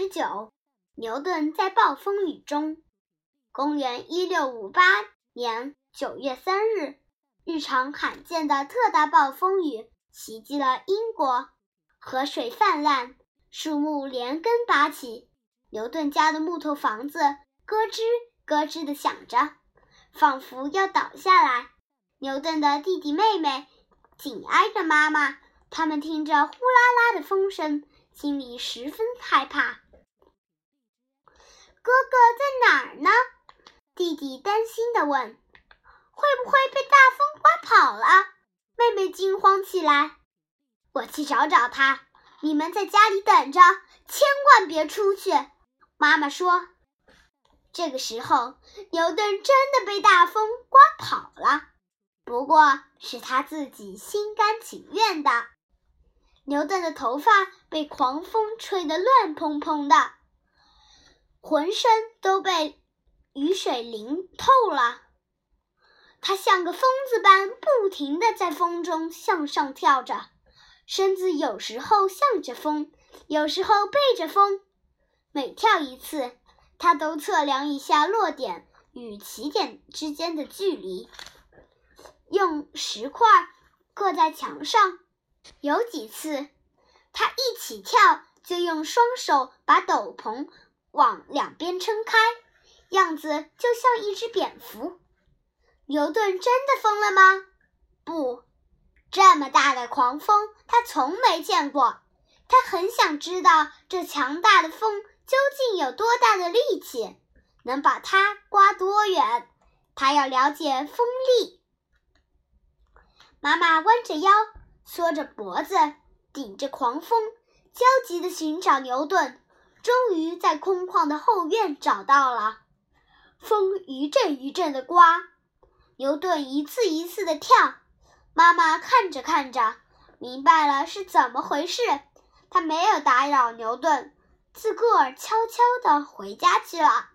十九，牛顿在暴风雨中。公元一六五八年九月三日，一场罕见的特大暴风雨袭击了英国，河水泛滥，树木连根拔起，牛顿家的木头房子咯吱咯吱地响着，仿佛要倒下来。牛顿的弟弟妹妹紧挨着妈妈，他们听着呼啦啦的风声。心里十分害怕。哥哥在哪儿呢？弟弟担心地问。会不会被大风刮跑了？妹妹惊慌起来。我去找找他。你们在家里等着，千万别出去。妈妈说。这个时候，牛顿真的被大风刮跑了，不过是他自己心甘情愿的。牛顿的头发被狂风吹得乱蓬蓬的，浑身都被雨水淋透了。他像个疯子般不停地在风中向上跳着，身子有时候向着风，有时候背着风。每跳一次，他都测量一下落点与起点之间的距离，用石块刻在墙上。有几次，他一起跳就用双手把斗篷往两边撑开，样子就像一只蝙蝠。牛顿真的疯了吗？不，这么大的狂风他从没见过。他很想知道这强大的风究竟有多大的力气，能把它刮多远。他要了解风力。妈妈弯着腰。缩着脖子，顶着狂风，焦急地寻找牛顿。终于在空旷的后院找到了。风一阵一阵地刮，牛顿一次一次地跳。妈妈看着看着，明白了是怎么回事。她没有打扰牛顿，自个儿悄悄地回家去了。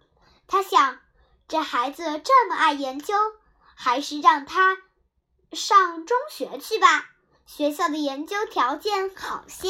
她想，这孩子这么爱研究，还是让他上中学去吧。学校的研究条件好些。